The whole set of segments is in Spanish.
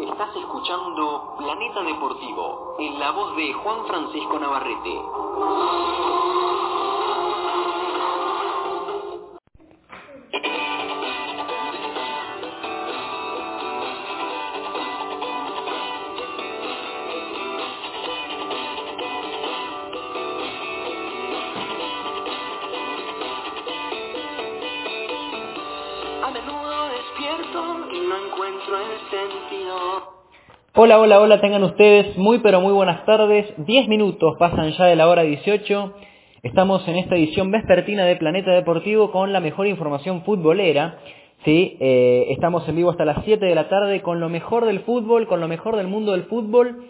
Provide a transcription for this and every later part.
Estás escuchando Planeta Deportivo, en la voz de Juan Francisco Navarrete. Hola, hola, hola, tengan ustedes muy pero muy buenas tardes. 10 minutos pasan ya de la hora 18. Estamos en esta edición vespertina de Planeta Deportivo con la mejor información futbolera. Sí, eh, estamos en vivo hasta las 7 de la tarde con lo mejor del fútbol, con lo mejor del mundo del fútbol,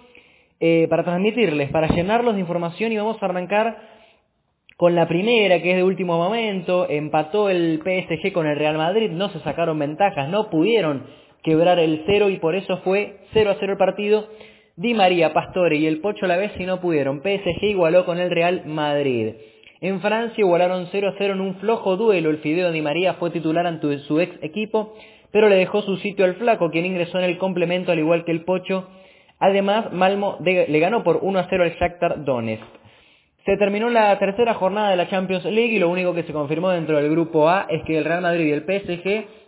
eh, para transmitirles, para llenarlos de información y vamos a arrancar con la primera, que es de último momento, empató el PSG con el Real Madrid, no se sacaron ventajas, no pudieron quebrar el cero y por eso fue 0 a 0 el partido. Di María, Pastore y el Pocho a la vez si no pudieron. PSG igualó con el Real Madrid. En Francia igualaron 0 a 0 en un flojo duelo. El Fideo Di María fue titular ante su ex equipo, pero le dejó su sitio al Flaco, quien ingresó en el complemento al igual que el Pocho. Además, Malmo le ganó por 1 a 0 al Shakhtar Donetsk. Se terminó la tercera jornada de la Champions League y lo único que se confirmó dentro del grupo A es que el Real Madrid y el PSG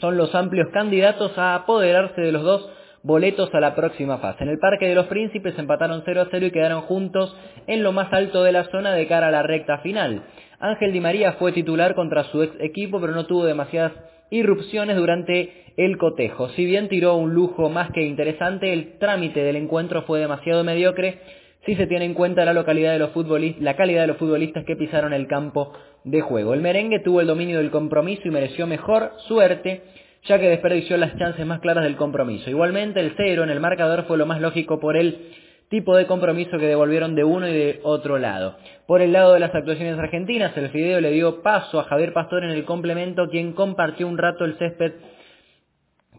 son los amplios candidatos a apoderarse de los dos boletos a la próxima fase. En el Parque de los Príncipes empataron 0 a 0 y quedaron juntos en lo más alto de la zona de cara a la recta final. Ángel Di María fue titular contra su ex equipo, pero no tuvo demasiadas irrupciones durante el cotejo. Si bien tiró un lujo más que interesante, el trámite del encuentro fue demasiado mediocre si se tiene en cuenta la localidad de los futbolistas, la calidad de los futbolistas que pisaron el campo de juego. El merengue tuvo el dominio del compromiso y mereció mejor suerte, ya que desperdició las chances más claras del compromiso. Igualmente, el cero en el marcador fue lo más lógico por el tipo de compromiso que devolvieron de uno y de otro lado. Por el lado de las actuaciones argentinas, el Fideo le dio paso a Javier Pastor en el complemento, quien compartió un rato el césped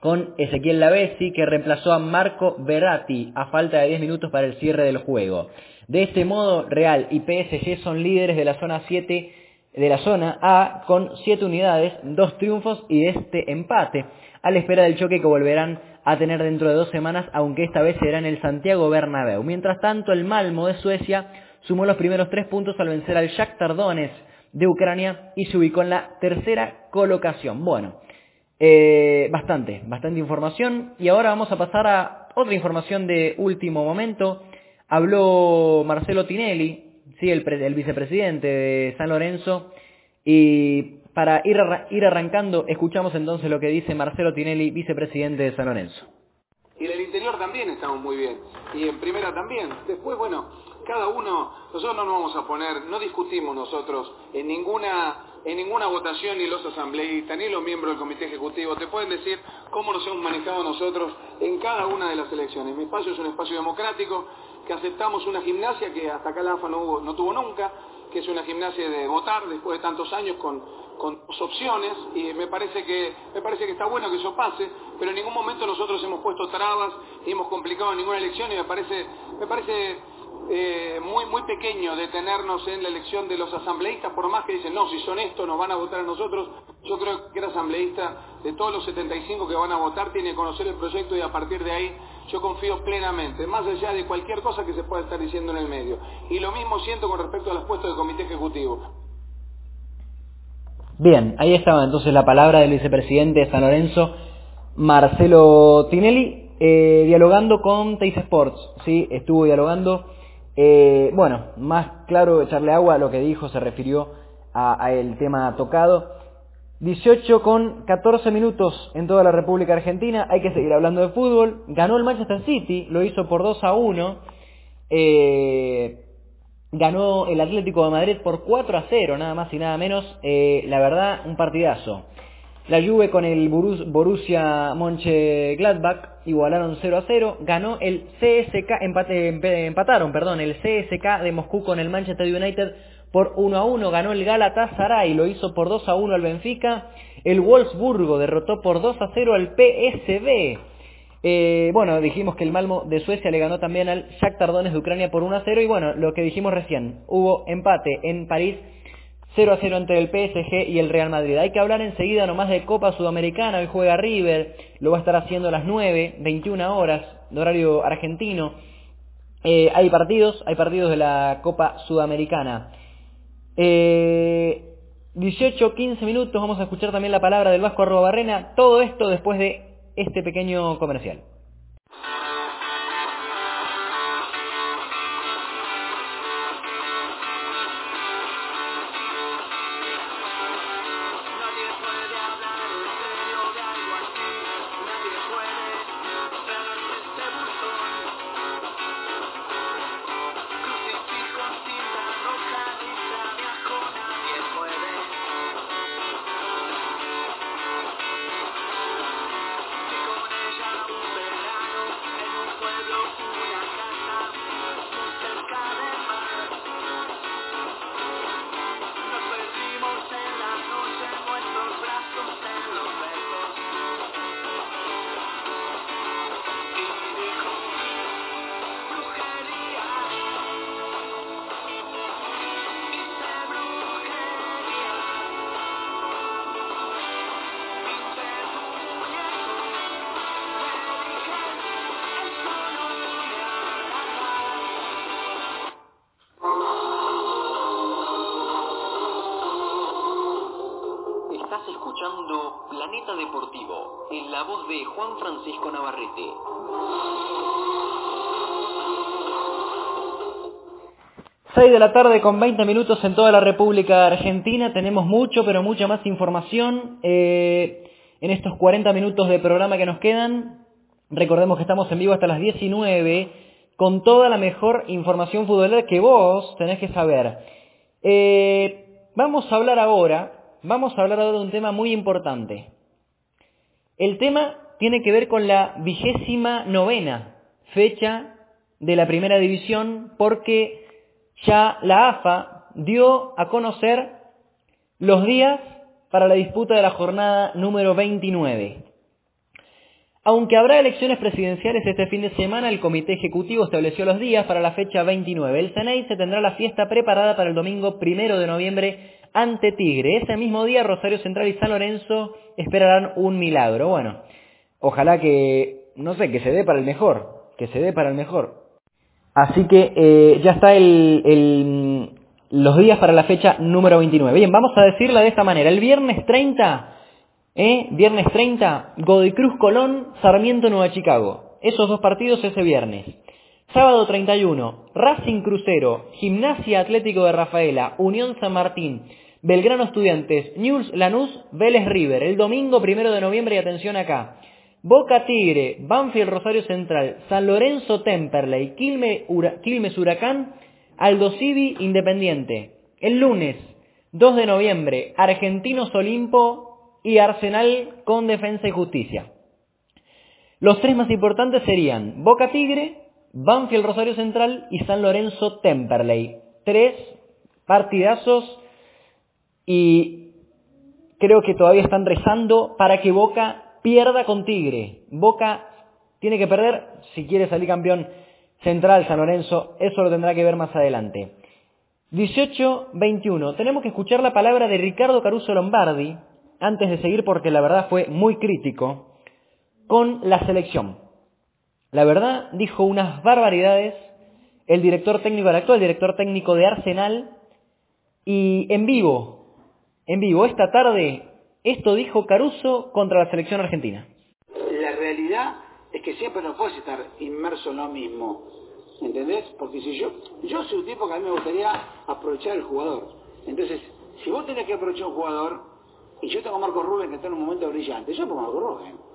con Ezequiel Lavesi, que reemplazó a Marco Verratti a falta de 10 minutos para el cierre del juego. De este modo, Real y PSG son líderes de la zona 7 de la zona A con 7 unidades, 2 triunfos y este empate, a la espera del choque que volverán a tener dentro de dos semanas, aunque esta vez será en el Santiago Bernabéu. Mientras tanto, el Malmo de Suecia sumó los primeros tres puntos al vencer al Shakhtar Donetsk de Ucrania y se ubicó en la tercera colocación. Bueno, eh, bastante, bastante información. Y ahora vamos a pasar a otra información de último momento. Habló Marcelo Tinelli, sí, el, pre- el vicepresidente de San Lorenzo. Y para ir, ir arrancando, escuchamos entonces lo que dice Marcelo Tinelli, vicepresidente de San Lorenzo. Y en el interior también estamos muy bien. Y en primera también. Después, bueno, cada uno, nosotros no nos vamos a poner, no discutimos nosotros en ninguna en ninguna votación ni los asambleístas ni los miembros del comité ejecutivo te pueden decir cómo nos hemos manejado nosotros en cada una de las elecciones. Mi espacio es un espacio democrático que aceptamos una gimnasia que hasta acá la AFA no, tuvo nunca, que es una gimnasia de votar después de tantos años con, con dos opciones y me parece que me parece que está bueno que eso pase, pero en ningún momento nosotros hemos puesto trabas ni hemos complicado ninguna elección y me parece me parece eh, muy muy pequeño detenernos en la elección de los asambleístas, por más que dicen, no, si son estos nos van a votar a nosotros, yo creo que el asambleísta de todos los 75 que van a votar tiene que conocer el proyecto y a partir de ahí yo confío plenamente, más allá de cualquier cosa que se pueda estar diciendo en el medio. Y lo mismo siento con respecto a los puestos del comité ejecutivo. Bien, ahí estaba entonces la palabra del vicepresidente de San Lorenzo, Marcelo Tinelli, eh, dialogando con Teis Sports, ¿sí? Estuvo dialogando, eh, bueno, más claro echarle agua a lo que dijo, se refirió a, a el tema tocado. 18 con 14 minutos en toda la República Argentina, hay que seguir hablando de fútbol, ganó el Manchester City, lo hizo por 2 a 1, eh, ganó el Atlético de Madrid por 4 a 0, nada más y nada menos. Eh, la verdad, un partidazo. La Juve con el Borus- Borussia Mönchengladbach igualaron 0 a 0. Ganó el CSK, empataron, perdón, el CSK de Moscú con el Manchester United por 1 a 1. Ganó el Galatasaray, lo hizo por 2 a 1 al Benfica. El Wolfsburgo derrotó por 2 a 0 al PSV. Eh, bueno, dijimos que el Malmo de Suecia le ganó también al Shakhtar Donetsk de Ucrania por 1 a 0 y bueno, lo que dijimos recién, hubo empate en París 0 a 0 entre el PSG y el Real Madrid. Hay que hablar enseguida nomás de Copa Sudamericana, hoy juega River, lo va a estar haciendo a las 9, 21 horas de horario argentino. Eh, hay partidos, hay partidos de la Copa Sudamericana. Eh, 18, 15 minutos, vamos a escuchar también la palabra del Vasco Arroba Barrena, todo esto después de este pequeño comercial. Escuchando Planeta Deportivo, en la voz de Juan Francisco Navarrete. Seis de la tarde con 20 minutos en toda la República Argentina. Tenemos mucho, pero mucha más información eh, en estos 40 minutos de programa que nos quedan. Recordemos que estamos en vivo hasta las 19 con toda la mejor información futbolera que vos tenés que saber. Eh, vamos a hablar ahora vamos a hablar ahora de un tema muy importante. El tema tiene que ver con la vigésima novena fecha de la primera división porque ya la AFA dio a conocer los días para la disputa de la jornada número 29. Aunque habrá elecciones presidenciales este fin de semana, el Comité Ejecutivo estableció los días para la fecha 29. El CNEI se tendrá la fiesta preparada para el domingo primero de noviembre ante Tigre. Ese mismo día Rosario Central y San Lorenzo esperarán un milagro. Bueno, ojalá que, no sé, que se dé para el mejor, que se dé para el mejor. Así que eh, ya está el, los días para la fecha número 29. Bien, vamos a decirla de esta manera. El viernes 30, ¿eh? Viernes 30, Godoy Cruz Colón, Sarmiento Nueva Chicago. Esos dos partidos ese viernes. Sábado 31, Racing Crucero, Gimnasia Atlético de Rafaela, Unión San Martín, Belgrano Estudiantes, News Lanús, Vélez River. El domingo primero de noviembre, y atención acá. Boca Tigre, Banfield Rosario Central, San Lorenzo Temperley, Quilmes Huracán, Aldo Civi Independiente. El lunes 2 de noviembre, Argentinos Olimpo y Arsenal con Defensa y Justicia. Los tres más importantes serían Boca Tigre, Banfield Rosario Central y San Lorenzo Temperley. Tres partidazos y creo que todavía están rezando para que Boca pierda con Tigre. Boca tiene que perder si quiere salir campeón central San Lorenzo, eso lo tendrá que ver más adelante. 18-21. Tenemos que escuchar la palabra de Ricardo Caruso Lombardi, antes de seguir porque la verdad fue muy crítico, con la selección. La verdad, dijo unas barbaridades el director técnico, el actual director técnico de Arsenal, y en vivo, en vivo, esta tarde, esto dijo Caruso contra la selección argentina. La realidad es que siempre no puedes estar inmerso en lo mismo, ¿entendés? Porque si yo, yo soy un tipo que a mí me gustaría aprovechar el jugador. Entonces, si vos tenés que aprovechar un jugador, y yo tengo a Marco Rubén que está en un momento brillante, yo pongo a Marco Rubén.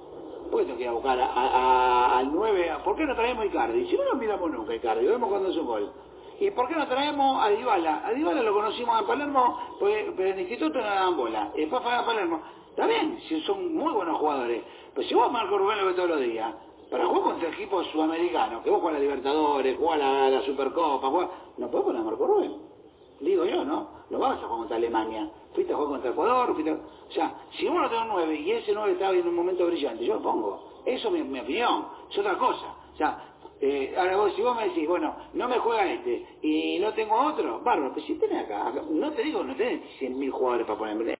¿Por qué que ir a buscar al 9? ¿Por qué no traemos a Icardi? Si no lo miramos nunca a Icardi, vemos cuando es un gol. ¿Y por qué no traemos a Dybala? A Dybala lo conocimos en Palermo, pues, pero en el instituto no daban bola. Y después fue a Palermo. Está bien, si son muy buenos jugadores. Pero si vos Marco Rubén lo ves todos los días, para jugar contra equipos sudamericanos, que vos juegas la Libertadores, jugás la, la Supercopa, no podés poner a Marco Rubén. Digo yo, ¿no? Lo vas a jugar contra Alemania. Fuiste a jugar contra Ecuador, fuiste O sea, si uno tiene un 9 y ese 9 está en un momento brillante, yo lo pongo. Eso es mi, opinión. Es otra cosa. O sea, Eh, ahora vos, si vos me decís, bueno, no me juega este y no tengo otro, bárbaro, pero si tenés acá, acá- no te digo, no tenés 100.000 jugadores para ponerme.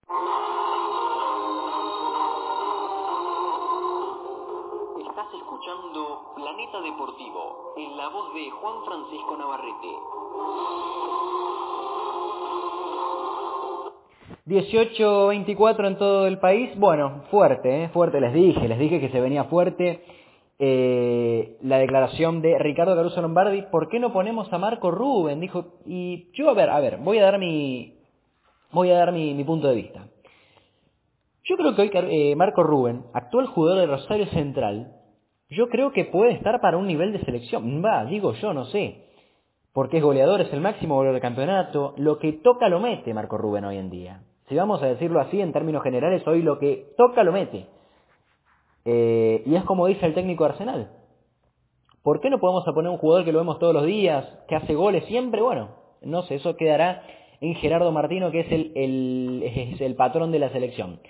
Estás escuchando Planeta Deportivo en la voz de Juan Francisco Navarrete. 18-24 en todo el país, bueno, fuerte, ¿eh? fuerte, les dije, les dije que se venía fuerte eh, la declaración de Ricardo Caruso Lombardi, ¿por qué no ponemos a Marco Rubén? Dijo, y yo, a ver, a ver, voy a dar mi, voy a dar mi, mi punto de vista. Yo creo que hoy eh, Marco Rubén, actual jugador de Rosario Central, yo creo que puede estar para un nivel de selección. Va, digo yo, no sé. Porque es goleador, es el máximo goleador del campeonato. Lo que toca lo mete Marco Rubén hoy en día. Si vamos a decirlo así en términos generales, hoy lo que toca lo mete. Eh, y es como dice el técnico Arsenal. ¿Por qué no podemos poner un jugador que lo vemos todos los días, que hace goles siempre? Bueno, no sé, eso quedará en Gerardo Martino, que es el, el, es el patrón de la selección.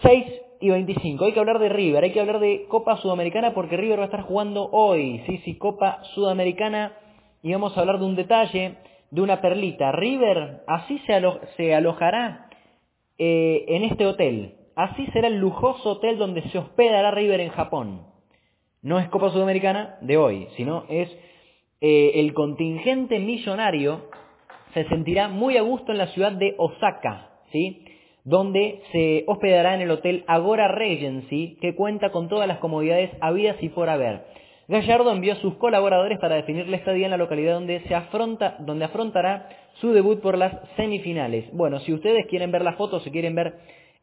6 y 25. Hay que hablar de River, hay que hablar de Copa Sudamericana porque River va a estar jugando hoy. Sí, sí, Copa Sudamericana. Y vamos a hablar de un detalle, de una perlita. River así se, se alojará eh, en este hotel. Así será el lujoso hotel donde se hospedará River en Japón. No es Copa Sudamericana de hoy, sino es eh, el contingente millonario se sentirá muy a gusto en la ciudad de Osaka, ¿sí? donde se hospedará en el hotel Agora Regency, que cuenta con todas las comodidades habidas y por haber. Gallardo envió a sus colaboradores para definir la estadía en la localidad donde, se afronta, donde afrontará su debut por las semifinales. Bueno, si ustedes quieren ver las fotos, si quieren ver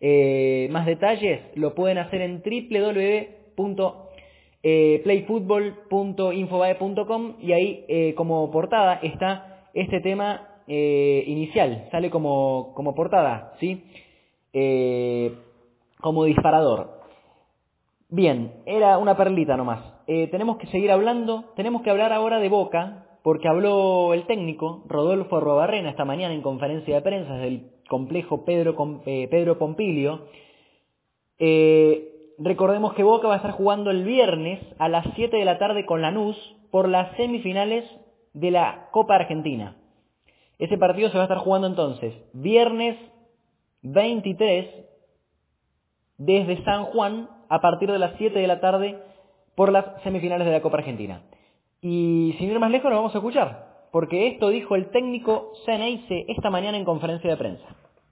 eh, más detalles, lo pueden hacer en www.playfootball.infobae.com y ahí eh, como portada está este tema eh, inicial, sale como, como portada, ¿sí? Eh, como disparador. Bien, era una perlita nomás. Eh, tenemos que seguir hablando, tenemos que hablar ahora de Boca, porque habló el técnico, Rodolfo Robarrena, esta mañana en conferencia de prensa del complejo Pedro, eh, Pedro Pompilio. Eh, recordemos que Boca va a estar jugando el viernes a las 7 de la tarde con Lanús por las semifinales de la Copa Argentina. Ese partido se va a estar jugando entonces viernes 23 desde San Juan a partir de las 7 de la tarde por las semifinales de la Copa Argentina. Y sin ir más lejos, nos vamos a escuchar, porque esto dijo el técnico Ceneice esta mañana en conferencia de prensa.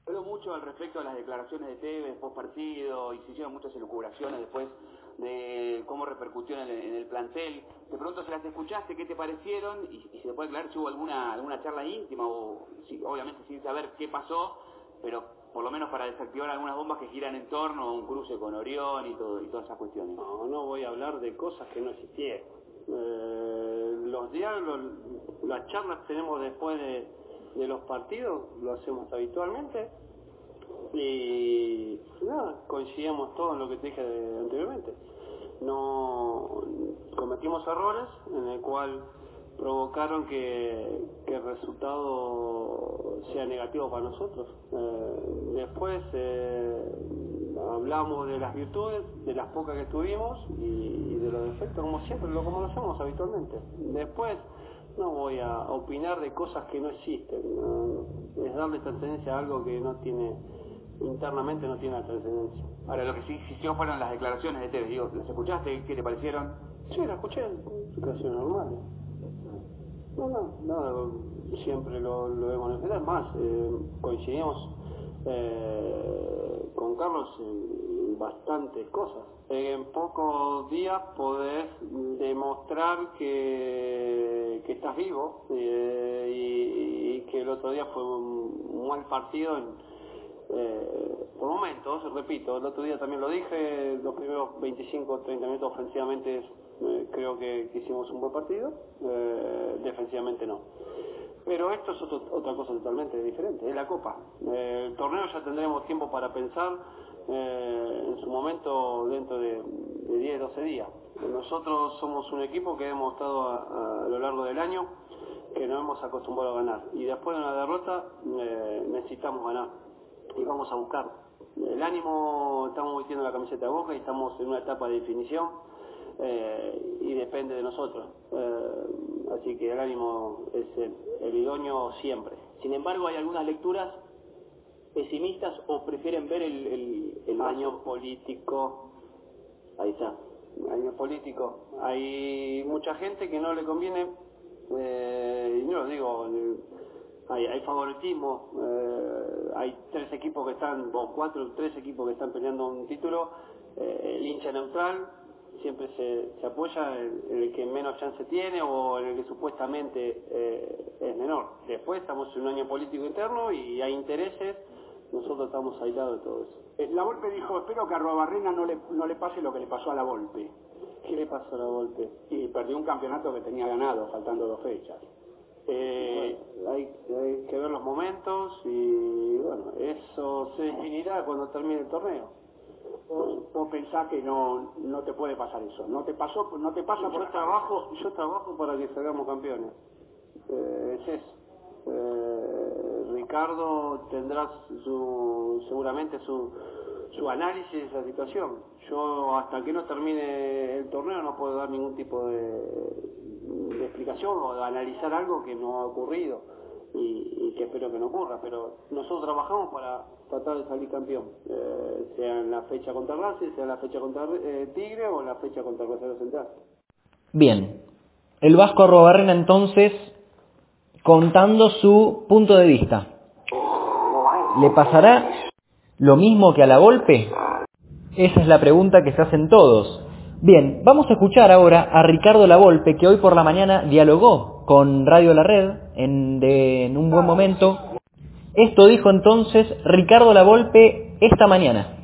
Habló mucho al respecto de las declaraciones de Tevez post partido y se hicieron muchas elucubraciones después de cómo repercutió en el, en el plantel. De pronto se las escuchaste, ¿qué te parecieron? Y, y se puede aclarar si hubo alguna, alguna charla íntima o si, obviamente sin saber qué pasó, pero por lo menos para desactivar algunas bombas que giran en torno a un cruce con Orión y, todo, y todas esas cuestiones. No, no voy a hablar de cosas que no existieron. Eh, los diálogos, las charlas que tenemos después de, los partidos, lo hacemos habitualmente. Y nada, coincidimos todos en lo que te dije anteriormente. No cometimos errores en el cual provocaron que, que el resultado sea negativo para nosotros. Eh, después eh, hablamos de las virtudes, de las pocas que tuvimos y, y de los defectos, como siempre, lo como lo hacemos habitualmente. Después no voy a opinar de cosas que no existen, no, es darle trascendencia a algo que no tiene, internamente no tiene la trascendencia. Ahora, lo que sí existió fueron las declaraciones de Tevez. Digo, ¿las escuchaste? ¿Qué te parecieron? Sí, la escuché, situaciones normales. No, no, nada, siempre lo, lo hemos manifestado. Más, eh, coincidimos eh, con Carlos en bastantes cosas. En pocos días podés demostrar que, que estás vivo eh, y, que el otro día fue un, mal partido en, por momentos, repito, el otro día también lo dije, los primeros 25 o 30 minutos ofensivamente eh, creo que, hicimos un buen partido, eh, defensivamente no. Pero esto es otra cosa totalmente diferente, es la Copa. Eh, el torneo ya tendremos tiempo para pensar en su momento dentro de, de 10, 12 días. Nosotros somos un equipo que hemos estado a, lo largo del año que nos hemos acostumbrado a ganar. Y después de una derrota necesitamos ganar y vamos a buscar. El ánimo, estamos vistiendo la camiseta de boca y estamos en una etapa de definición eh, y depende de nosotros. Eh, así que el ánimo es el, el idóneo siempre. Sin embargo, hay algunas lecturas pesimistas o prefieren ver el, el, el año político, ahí está, año político. Hay mucha gente que no le conviene, eh, y no lo digo, eh, hay, hay favoritismo, eh, hay tres equipos que están, o cuatro, tres equipos que están peleando un título, el hincha neutral siempre se, se apoya en, en el que menos chance tiene o en el que supuestamente eh, es menor. Después estamos en un año político interno y hay intereses, nosotros estamos aislados de todo eso. Eh, La Volpe dijo, espero que a Robarrena no le, no le pase lo que le pasó a la Volpe. ¿Qué le pasó a la Volpe? Y perdió un campeonato que tenía ganado, faltando dos fechas. Eh, hay, hay que ver los momentos y bueno, eso se definirá cuando termine el torneo. Vos, vos pensás que no, no te puede pasar eso. No te pasó, no te pasa por Yo trabajo, yo trabajo para que salgamos campeones. Eh, es eso. Eh, Ricardo tendrá su, seguramente su, su análisis de esa situación. Yo hasta que no termine el torneo no puedo dar ningún tipo de, de explicación o de analizar algo que no ha ocurrido y, y que espero que no ocurra. Pero nosotros trabajamos para tratar de salir campeón, eh, sea en la fecha contra Racing, sea en la fecha contra eh, Tigre o en la fecha contra Rosario Central. Bien, el Vasco Arrobarrena entonces contando su punto de vista. ¿Le pasará lo mismo que a la Volpe? Esa es la pregunta que se hacen todos. Bien, vamos a escuchar ahora a Ricardo Lavolpe, que hoy por la mañana dialogó con Radio La Red en, de- en un buen momento. Esto dijo entonces Ricardo Lavolpe esta mañana.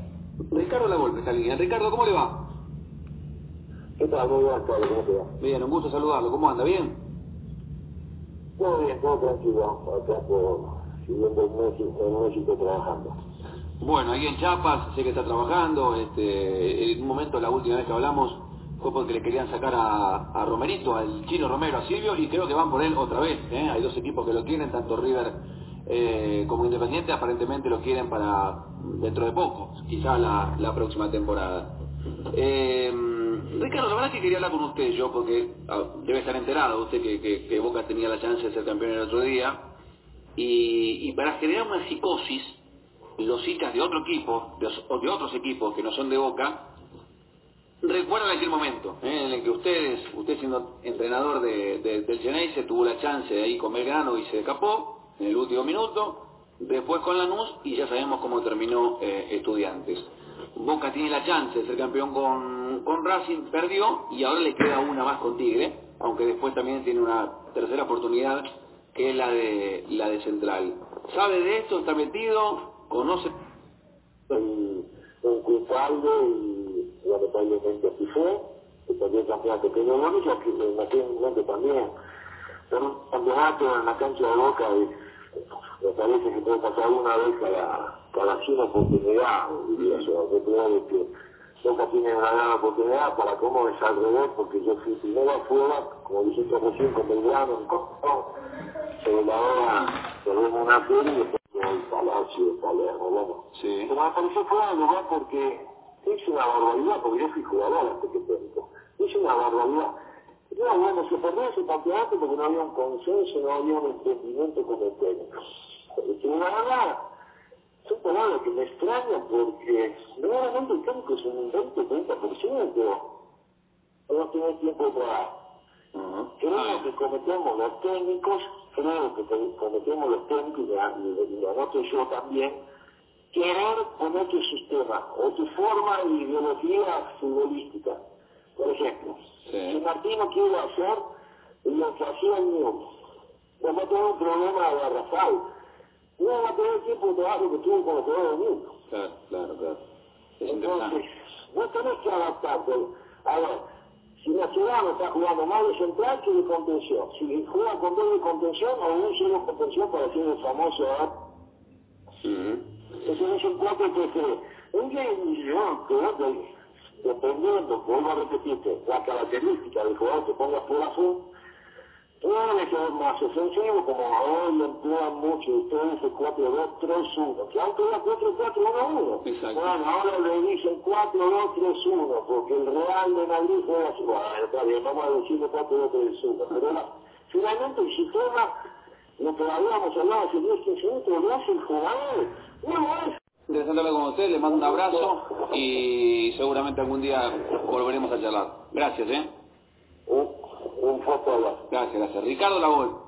Ricardo La Volpe está en línea. Ricardo, ¿cómo le va? ¿Qué tal? Muy buenas tardes, ¿cómo te va? Bien, un gusto saludarlo. ¿Cómo anda? ¿Bien? Todo bien, todo tranquilo. Acá por siguiendo en México, en México trabajando. Bueno, ahí en Chiapas, sé que está trabajando. Este, en un momento, la última vez que hablamos, fue porque le querían sacar a, a Romerito, al chino Romero, a Silvio, y creo que van por él otra vez. ¿eh? Hay dos equipos que lo quieren, tanto River eh, como Independiente, aparentemente lo quieren para dentro de poco, quizá la, próxima temporada. Eh, Ricardo, la verdad que quería hablar con usted yo, porque ah, debe estar enterado usted que, Boca tenía la chance de ser campeón el otro día, y, para generar una psicosis, los hinchas de otro equipo, de otros equipos que no son de Boca, recuerdan aquel momento ¿eh? en el que ustedes, usted siendo entrenador de, de- del Geneise, tuvo la chance de ahí con Belgrano y se escapó en el último minuto, después con Lanús y ya sabemos cómo terminó eh, Estudiantes. Boca tiene la chance de ser campeón con, con Racing, perdió y ahora le queda una más con Tigre, aunque después también tiene una tercera oportunidad que es la de la de Central. ¿Sabe de esto? ¿Está metido? ¿Conoce? Soy un culpable lamentablemente así fue. Que perdió el campeonato. Pero único que en aquel momento también, en un campeonato en la cancha de Boca, y me parece que puede pasar una vez cada, cada 100 oportunidad. diría yo. Yo creo que Boca tiene una gran oportunidad para cómo es al revés, porque yo fui primero afuera, como dijiste recién, con Belgrano, en Costón, sobre la hora tenemos una serie y después el Palacio de Palermo, bueno. Sí. Pero me pareció fuera de lugar porque es una barbaridad, porque yo fui jugador antes que técnico. Es una barbaridad. No, bueno, se perdió ese campeonato porque no había un consenso, no había un entendimiento con el técnico. Y la verdad, son palabras que me extrañan porque realmente el técnico es un 20-30%. No tiene tiempo de trabajo. Creo que cometemos los técnicos, creo que co- cometemos los técnicos, y la- y yo también, querer poner tu sistema o tu forma de ideología futbolística. Por ejemplo, Sí. si Martino quiere hacer lo que hacía el Newell's, no va a tener un problema de Rafael. No va a tener el tiempo de trabajo que tuvo con los jugadores del Newell's. Claro, claro, claro. Es Entonces, no tenés que adaptarte. A ver, si Nacional está jugando más de central que de contención, si juega con dos de contención o un solo de contención para ser el famoso Ujú. Entonces es un 4 que se... Un yo creo que dependiendo, vuelvo a repetirte, la característica del jugador que ponga por azul, que ser más ofensivo, como hoy emplean mucho ustedes el 4-2-3-1, que antes era 4-4-1-1. Exacto. Bueno, ahora le dicen 4-2-3-1, porque el Real de Madrid juega así. Bueno, está bien, vamos a decirle 4-2-3-1. Pero era, finalmente el sistema, lo que habíamos hablado hace 10 15 minutos, lo hace el jugador. No es Interesante hablar con usted, le mando un abrazo y seguramente algún día volveremos a charlar. Gracias, ¿eh? un, un fuerte abrazo. Gracias, gracias. Ricardo Lagol.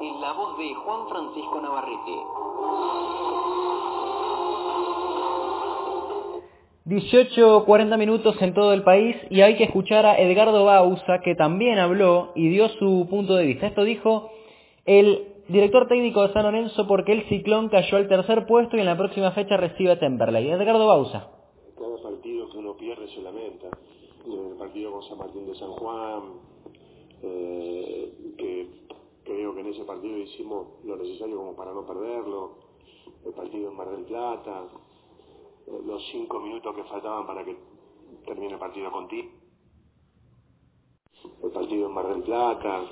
En la voz de Juan Francisco Navarrete. 18, 40 minutos en todo el país y hay que escuchar a Edgardo Bausa que también habló y dio su punto de vista. Esto dijo el director técnico de San Lorenzo porque el Ciclón cayó al tercer puesto y en la próxima fecha recibe a Temperley. Edgardo Bausa. Cada partido que uno pierde se lamenta. El partido con San Martín de San Juan, eh, que creo que en ese partido hicimos lo necesario como para no perderlo. El partido en Mar del Plata, eh, los cinco minutos que faltaban para que termine el partido con ti. El partido en Mar del Plata,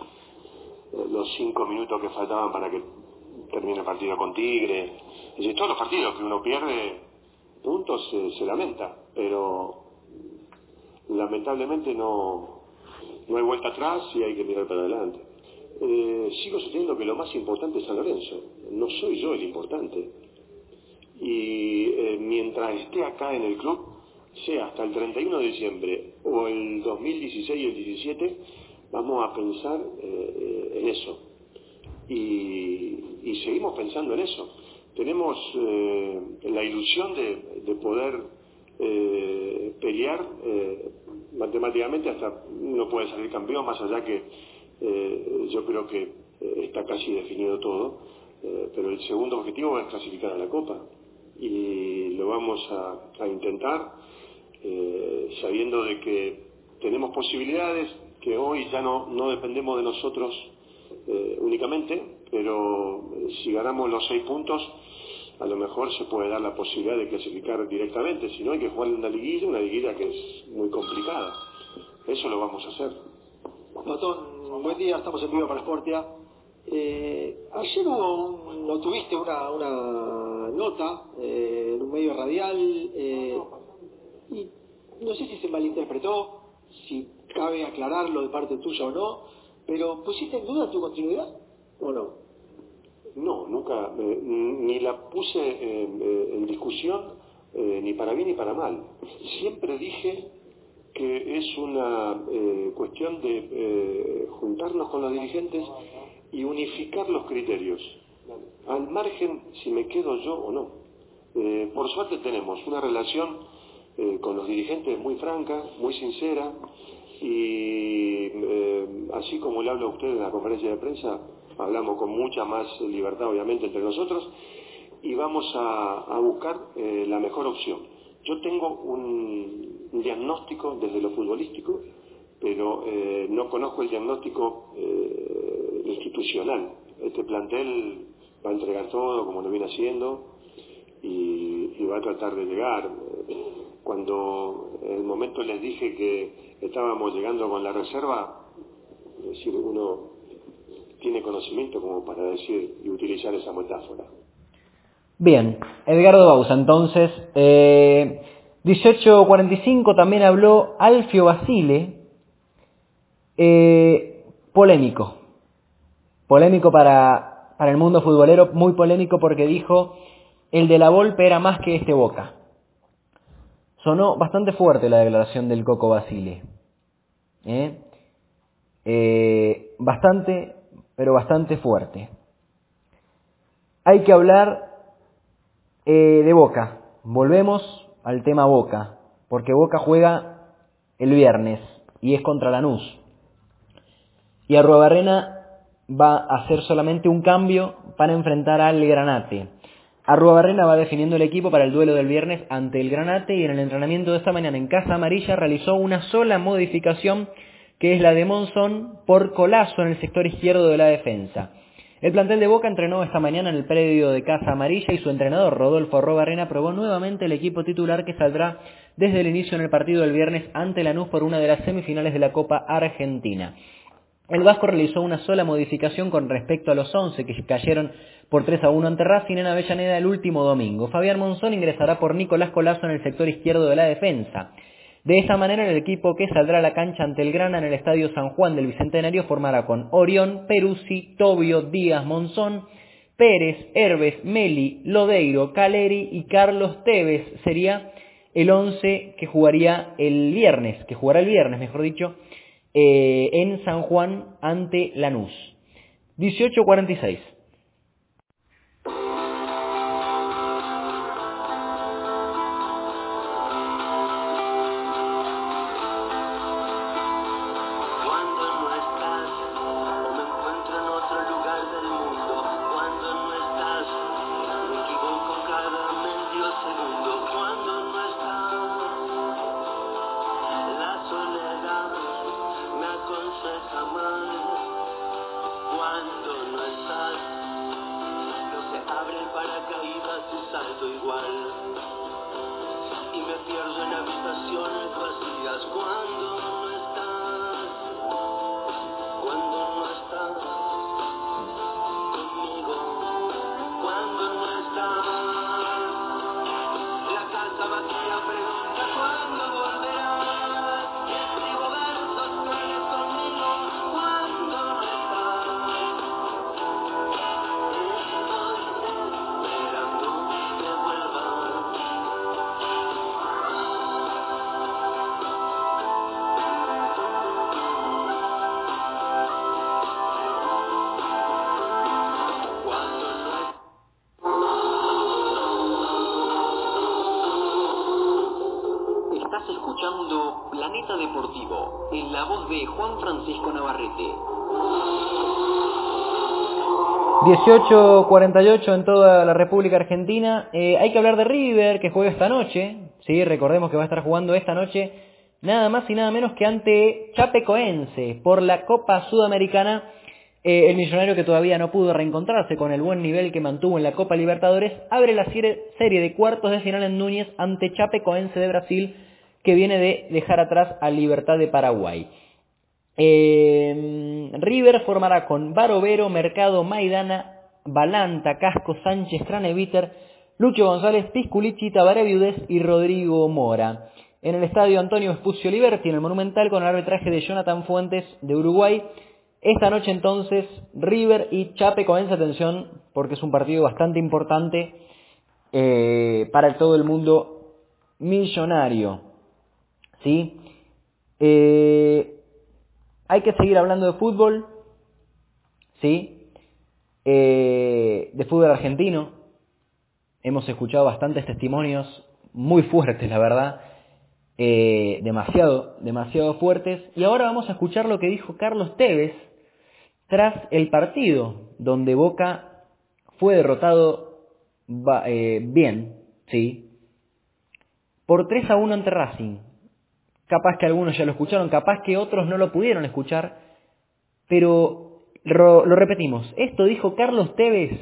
eh, los cinco minutos que faltaban para que termine el partido con Tigre. Es decir, todos los partidos que uno pierde puntos se, se lamenta, pero lamentablemente no, no hay vuelta atrás y hay que mirar para adelante. Eh, sigo sosteniendo que lo más importante es San Lorenzo, no soy yo el importante. Y eh, mientras esté acá en el club, sea hasta el 31 de diciembre o el 2016 y el 17, vamos a pensar eh, en eso. Y, seguimos pensando en eso. Tenemos la ilusión de, de poder pelear matemáticamente hasta uno puede salir campeón, más allá que eh, yo creo que eh, está casi definido todo, eh, pero el segundo objetivo es clasificar a la Copa y lo vamos a, intentar sabiendo de que tenemos posibilidades que hoy ya no, no dependemos de nosotros únicamente, pero si ganamos los seis puntos a lo mejor se puede dar la posibilidad de clasificar directamente, si no hay que jugar una liguilla, una liguilla que es muy complicada. Eso lo vamos a hacer. Patón, buen día, estamos en vivo para Sportia. Eh, ayer hubo tuviste una, una nota eh, en un medio radial eh, y no sé si se malinterpretó, si cabe aclararlo de parte tuya o no, pero ¿pusiste en duda tu continuidad o no? No, nunca, eh, ni la puse en, discusión, ni para bien ni para mal. Siempre dije que es una eh, cuestión de eh, juntarnos con los dirigentes y unificar los criterios, al margen si me quedo yo o no. Eh, por suerte tenemos una relación con los dirigentes muy franca, muy sincera, y así como le hablo a usted en la conferencia de prensa, hablamos con mucha más libertad obviamente entre nosotros y vamos a, buscar la mejor opción. Yo tengo un, un diagnóstico desde lo futbolístico, pero eh, no conozco el diagnóstico eh, institucional. Este plantel va a entregar todo como lo viene haciendo y, va a tratar de llegar. Cuando en el momento les dije que estábamos llegando con la reserva, es decir, uno tiene conocimiento como para decir y utilizar esa metáfora. Bien, Edgardo Bausa, entonces, eh, 18.45 también habló Alfio Basile, eh, polémico, polémico para, para el mundo futbolero, muy polémico porque dijo, el de la Volpe era más que este Boca. Sonó bastante fuerte la declaración del Coco Basile. ¿eh? Eh, bastante, pero bastante fuerte. Hay que hablar de Boca. Volvemos al tema Boca, porque Boca juega el viernes y es contra Lanús. Y Arruabarrena va a hacer solamente un cambio para enfrentar al Granate. Arruabarrena va definiendo el equipo para el duelo del viernes ante el Granate y en el entrenamiento de esta mañana en Casa Amarilla realizó una sola modificación que es la de Monzón por Colazo en el sector izquierdo de la defensa. El plantel de Boca entrenó esta mañana en el predio de Casa Amarilla y su entrenador Rodolfo Arruabarrena probó nuevamente el equipo titular que saldrá desde el inicio en el partido del viernes ante Lanús por una de las semifinales de la Copa Argentina. El Vasco realizó una sola modificación con respecto a los 11 que cayeron por 3 a 1 ante Racing en Avellaneda el último domingo. Fabián Monzón ingresará por Nicolás Colazo en el sector izquierdo de la defensa. De esta manera el equipo que saldrá a la cancha ante el Grana en el Estadio San Juan del Bicentenario formará con Orión, Peruzzi, Tobio, Díaz, Monzón, Pérez, Herbes, Meli, Lodeiro, Caleri y Carlos Tevez. Sería el 11 que jugaría el viernes, que jugará el viernes, mejor dicho, eh, en San Juan ante Lanús. 18.46. de Juan Francisco Navarrete. 18.48 en toda la República Argentina. Eh, hay que hablar de River, que juega esta noche. Sí, recordemos que va a estar jugando esta noche nada más y nada menos que ante Chapecoense por la Copa Sudamericana. Eh, el millonario que todavía no pudo reencontrarse con el buen nivel que mantuvo en la Copa Libertadores abre la serie de cuartos de final en Núñez ante Chapecoense de Brasil que viene de dejar atrás a Libertad de Paraguay. Eh, River formará con Barovero, Mercado, Maidana, Balanta, Casco, Sánchez, Craneviter, Lucho González, Pisculichi, Tabaré y Rodrigo Mora. En el estadio Antonio Espucio Liberti, en el Monumental, con el arbitraje de Jonathan Fuentes de Uruguay. Esta noche entonces, River y Chapecoense, atención, porque es un partido bastante importante eh, para todo el mundo millonario. ¿Sí? Eh, hay que seguir hablando de fútbol, ¿sí? Eh, de fútbol argentino. Hemos escuchado bastantes testimonios muy fuertes, la verdad. Eh, demasiado, demasiado fuertes. Y ahora vamos a escuchar lo que dijo Carlos Tevez tras el partido, donde Boca fue derrotado eh, bien, ¿sí? Por 3 a 1 ante Racing. Capaz que algunos ya lo escucharon, capaz que otros no lo pudieron escuchar, pero ro- lo repetimos. Esto dijo Carlos Tevez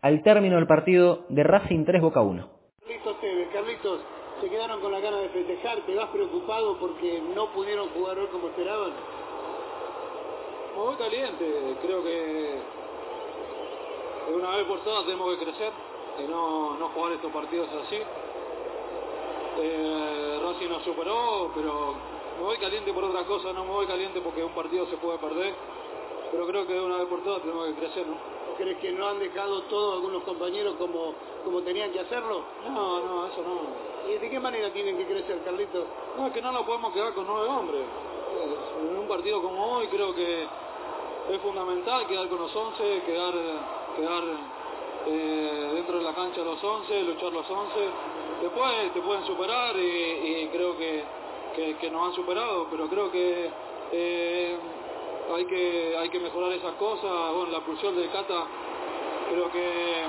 al término del partido de Racing 3 Boca 1. Carlitos Tevez, Carlitos, se quedaron con la gana de festejar, ¿te vas preocupado porque no pudieron jugar hoy como esperaban? Muy caliente, creo que una vez por todas tenemos que crecer y no, no jugar estos partidos así. Eh, Racing nos superó, pero me voy caliente por otra cosa, no me voy caliente porque un partido se puede perder, pero creo que de una vez por todas tenemos que crecer, ¿no? ¿Crees que no han dejado todo algunos compañeros como, como tenían que hacerlo? No, no, eso no. ¿Y de qué manera tienen que crecer, Carlitos? No, es que no nos podemos quedar con nueve hombres. en un partido como hoy creo que es fundamental quedar con los 11, quedar, quedar eh, dentro de la cancha los 11, luchar los 11. Después te pueden superar y, creo que, que, nos han superado, pero creo que eh, hay que hay que mejorar esas cosas. Bueno, la pulsión de Cata creo que,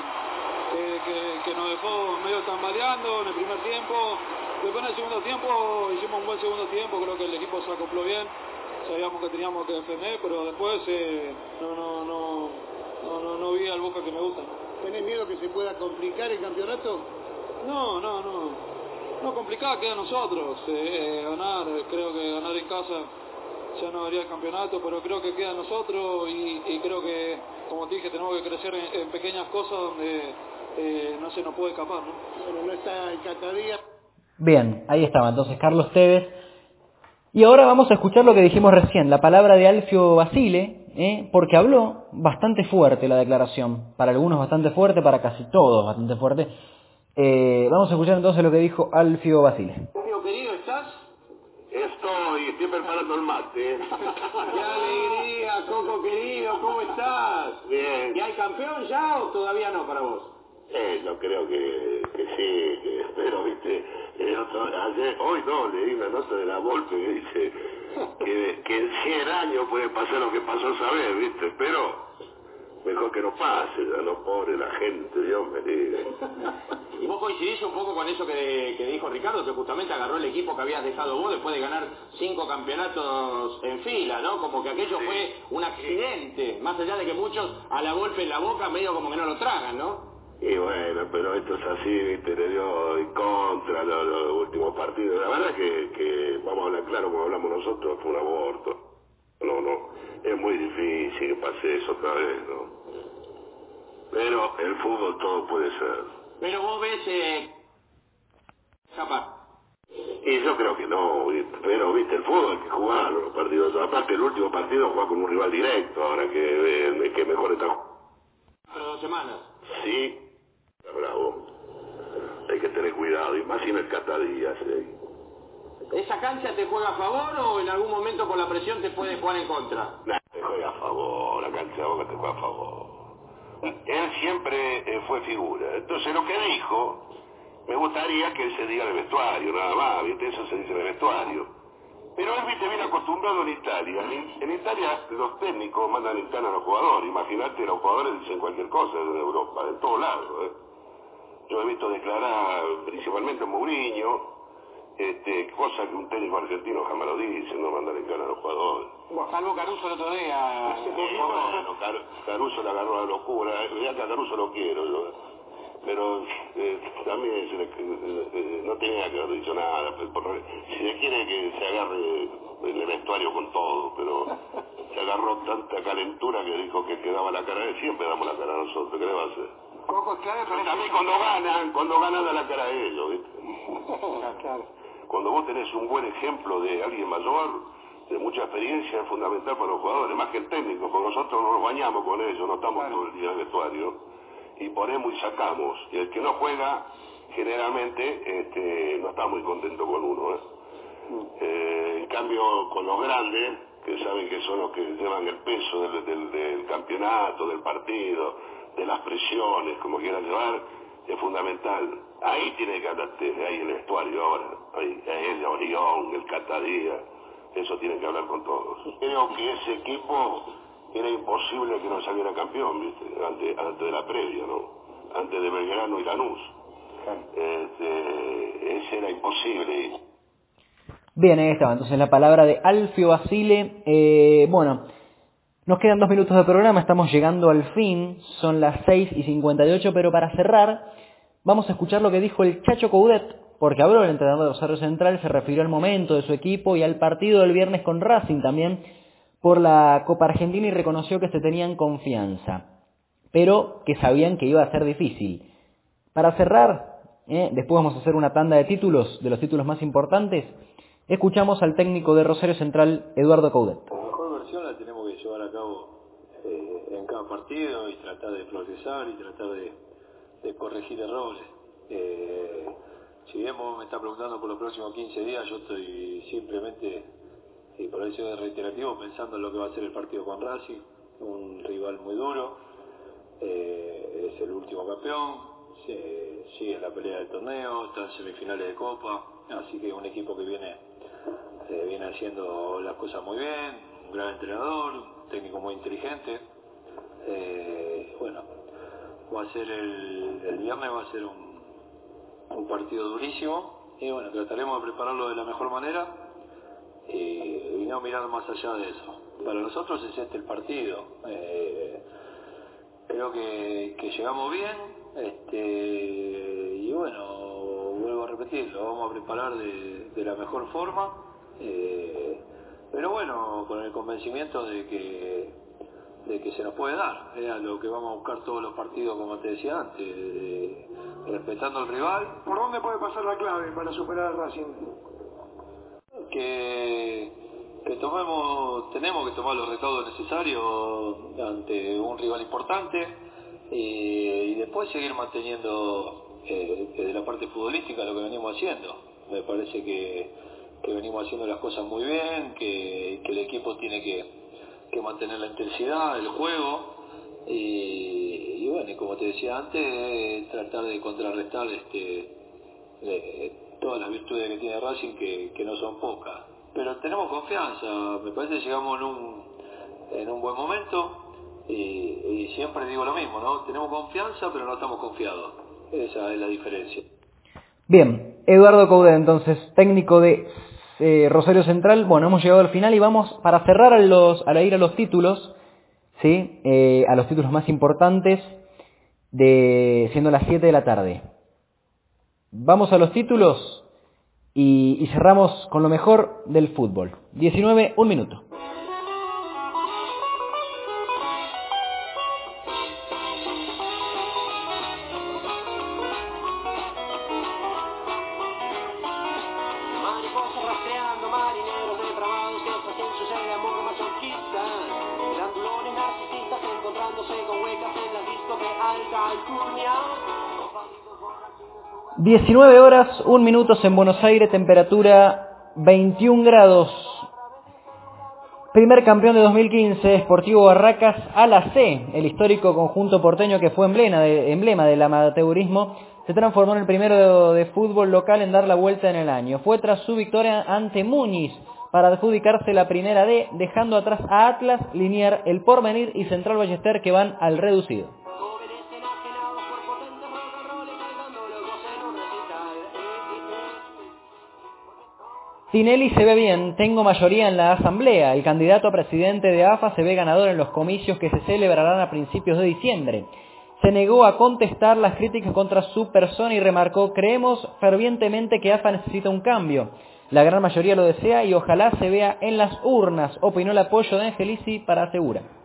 que, nos dejó medio tambaleando en el primer tiempo. Después en el segundo tiempo hicimos un buen segundo tiempo, creo que el equipo se acopló bien sabíamos que teníamos que defender, pero después eh, no, no, no, no, no vi al Boca que me gusta. ¿Tenés miedo que se pueda complicar el campeonato? No, no, no. No complicado queda a nosotros. Eh, ganar, creo que ganar en casa ya no haría el campeonato, pero creo que queda a nosotros y, y creo que, como te dije, tenemos que crecer en, en pequeñas cosas donde eh, no se nos puede escapar. ¿no? Bueno, no está el Catadía. Bien, ahí estaba entonces Carlos Tevez y ahora vamos a escuchar lo que dijimos recién, la palabra de Alfio Basile, ¿eh? porque habló bastante fuerte la declaración, para algunos bastante fuerte, para casi todos bastante fuerte. Eh, vamos a escuchar entonces lo que dijo Alfio Basile. Alfio querido, ¿estás? Estoy, estoy preparando el mate. ¡Qué alegría, Coco querido! ¿Cómo estás? Bien. ¿Y hay campeón ya o todavía no para vos? Eh, yo creo que, que sí, que espero, viste. Otro, ayer, hoy no, leí una nota de la Volpe que dice que, que en 100 años puede pasar lo que pasó esa vez, viste. Pero mejor que no pase, ya no pobre la gente, Dios me libre. Y vos coincidís un poco con eso que, que, dijo Ricardo, que justamente agarró el equipo que habías dejado vos después de ganar cinco campeonatos en fila, ¿no? Como que aquello fue un accidente, más allá de que muchos a la golpe en la boca medio como que no lo tragan, ¿no? Y bueno, pero esto es así, viste, le dio en contra los, los últimos partidos. La verdad que, que, vamos a hablar claro como hablamos nosotros, fue un aborto. No, no, es muy difícil que pase eso otra vez, ¿no? Pero el fútbol todo puede ser. Pero vos ves, eh... Y yo creo que no, pero viste, el fútbol hay que jugarlo, los partidos. Aparte, el último partido juega con un rival directo, ahora que, eh, que mejor está. Pero dos semanas. Sí, bravo. Hay que tener cuidado, y más si el Catadías. ¿eh? ¿Esa cancha te juega a favor o en algún momento por la presión te puede jugar en contra? No, te juega a favor, la cancha de Boca te juega a favor. Él siempre eh, fue figura. Entonces lo que dijo, me gustaría que él se diga de vestuario, nada más, ¿viste? Eso se dice de vestuario. Pero él, viste, bien acostumbrado en Italia. En, en, Italia los técnicos mandan en cana a los jugadores. Imagínate, los jugadores dicen cualquier cosa en Europa, de todos lados. ¿eh? Yo he visto declarar principalmente a Mourinho, este, cosa que un técnico argentino jamás lo dice, no mandar en cana a los jugadores. Bueno, salvo Caruso el otro día. Sí, bueno, Car Caruso le agarró la locura. Ya que a Caruso lo quiero yo pero eh, también se le, eh, eh, no tenía que haber dicho nada. Por, por, si se quiere que se agarre en el vestuario con todo, pero se agarró tanta calentura que dijo que quedaba la cara de. Siempre damos la cara a nosotros, ¿qué le va a hacer? Coco, claro, pero también cuando ganan, cuando ganan da la cara a ellos, ¿viste? claro. Cuando vos tenés un buen ejemplo de alguien mayor, de mucha experiencia, es fundamental para los jugadores, más que el técnico, porque nosotros no nos bañamos con ellos, no estamos claro. todo el día en el vestuario y ponemos y sacamos. Y el que no juega, generalmente, este, no está muy contento con uno. ¿eh? Eh, en cambio, con los grandes, que saben que son los que llevan el peso del, del, del campeonato, del partido, de las presiones, como quieran llevar, es fundamental. Ahí tiene que andar ahí el vestuario ahora. Ahí, el Orión, el Catadía, eso tiene que hablar con todos. Creo que ese equipo era imposible que no saliera campeón, ¿viste? Antes, antes de la previa, ¿no? Antes de Belgrano y Lanús. Este, ese era imposible. Bien, ahí estaba entonces la palabra de Alfio Basile. Eh, bueno, nos quedan dos minutos de programa, estamos llegando al fin, son las 6 y 58, pero para cerrar, vamos a escuchar lo que dijo el Chacho Coudet, porque habló el entrenador de Rosario Central, se refirió al momento de su equipo y al partido del viernes con Racing también por la Copa Argentina y reconoció que se tenían confianza, pero que sabían que iba a ser difícil. Para cerrar, ¿eh? después vamos a hacer una tanda de títulos, de los títulos más importantes, escuchamos al técnico de Rosario Central, Eduardo Coudet. La mejor versión la tenemos que llevar a cabo partido y tratar de progresar y tratar de, corregir errores. Eh, si bien vos me estás preguntando por los próximos 15 días, yo estoy simplemente y por eso es reiterativo pensando en lo que va a ser el partido con Racing, un rival muy duro, eh, es el último campeón, sigue en la pelea del torneo, está en semifinales de Copa, así que un equipo que viene, eh, viene haciendo las cosas muy bien, un gran entrenador, técnico muy inteligente, eh, bueno, va a ser el, el viernes va a ser un, partido durísimo y bueno, trataremos de prepararlo de la mejor manera y, y no mirar más allá de eso. Para nosotros es este el partido. Eh, creo que, llegamos bien este, y bueno, vuelvo a repetir, lo vamos a preparar de, de la mejor forma. eh, pero bueno, con el convencimiento de que de que se nos puede dar, es a lo que vamos a buscar todos los partidos, como te decía antes, eh, respetando al rival, ¿Por dónde puede pasar la clave para superar al Racing? que, que tomemos, tenemos que tomar los recaudos necesarios ante un rival importante eh, y después seguir manteniendo eh, desde la parte futbolística lo que venimos haciendo. Me parece que, que venimos haciendo las cosas muy bien, que, que el equipo tiene que, que mantener la intensidad, el juego y, y bueno, y como te decía antes, tratar de contrarrestar este eh, todas las virtudes que tiene Racing que, no son pocas. Pero tenemos confianza, me parece que llegamos en un, en un buen momento y, y siempre digo lo mismo, ¿no? Tenemos confianza pero no estamos confiados. Esa es la diferencia. Bien, Eduardo Coudet, entonces, técnico de eh, Rosario Central. Bueno, hemos llegado al final y vamos para cerrar a los, ir a los títulos, ¿sí? Eh, a los títulos más importantes, de siendo las 7 de la tarde. Vamos a los títulos y cerramos con lo mejor del fútbol. 19, un minuto. 19 horas, 1 minutos en Buenos Aires, temperatura 21 grados. Primer campeón de 2015, Sportivo Barracas a la C, el histórico conjunto porteño que fue emblema, de- emblema del amateurismo, se transformó en el primero de fútbol local en dar la vuelta en el año. Fue tras su victoria ante Muñiz para adjudicarse la primera D, dejando atrás a Atlas, Linier, El Porvenir y Central Ballester que van al reducido. Tinelli se ve bien, tengo mayoría en la asamblea. El candidato a presidente de AFA se ve ganador en los comicios que se celebrarán a principios de diciembre. Se negó a contestar las críticas contra su persona y remarcó, creemos fervientemente que AFA necesita un cambio. La gran mayoría lo desea y ojalá se vea en las urnas, opinó el apoyo de Angelici para asegura.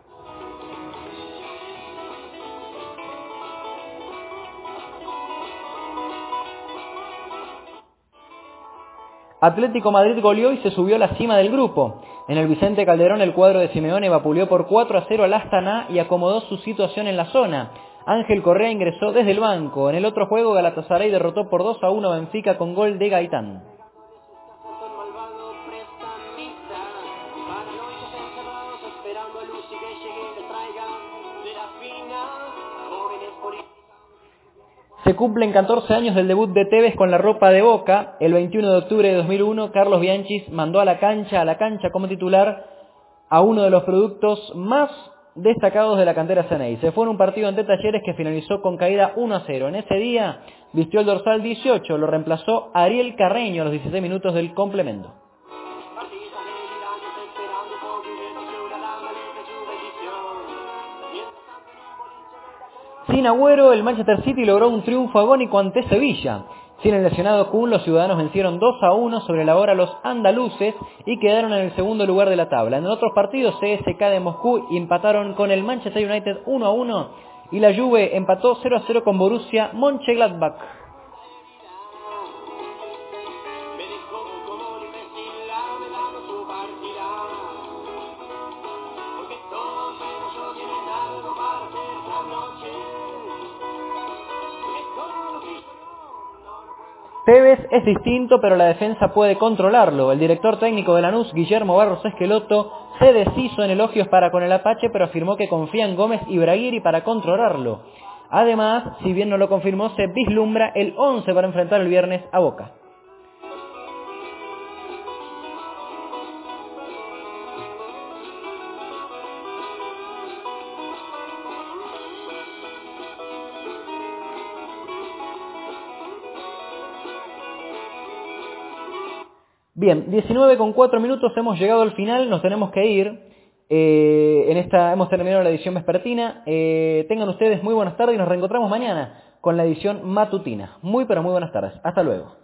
Atlético Madrid goleó y se subió a la cima del grupo. En el Vicente Calderón el cuadro de Simeone vapuleó por 4 a 0 al Astana y acomodó su situación en la zona. Ángel Correa ingresó desde el banco. En el otro juego Galatasaray derrotó por 2 a 1 a Benfica con gol de Gaitán. Se cumplen 14 años del debut de Tevez con la ropa de Boca. El 21 de octubre de 2001, Carlos Bianchis mandó a la cancha, a la cancha como titular, a uno de los productos más destacados de la cantera Ceney. Se fue en un partido ante Talleres que finalizó con caída 1 a 0. En ese día vistió el dorsal 18, lo reemplazó Ariel Carreño a los 16 minutos del complemento. Sin Agüero, el Manchester City logró un triunfo agónico ante Sevilla. Sin el lesionado Kun, los ciudadanos vencieron 2 a 1 sobre la hora los andaluces y quedaron en el segundo lugar de la tabla. En otros partidos, CSK de Moscú empataron con el Manchester United 1 a 1 y la Juve empató 0 a 0 con Borussia Mönchengladbach. Tevez es distinto, pero la defensa puede controlarlo. El director técnico de Lanús, Guillermo Barros Esqueloto, se deshizo en elogios para con el Apache, pero afirmó que confía en Gómez y Braguiri para controlarlo. Además, si bien no lo confirmó, se vislumbra el 11 para enfrentar el viernes a Boca. Bien, 19 con 4 minutos, hemos llegado al final, nos tenemos que ir. Eh, en esta hemos terminado la edición vespertina. Eh, tengan ustedes muy buenas tardes y nos reencontramos mañana con la edición matutina. Muy pero muy buenas tardes. Hasta luego.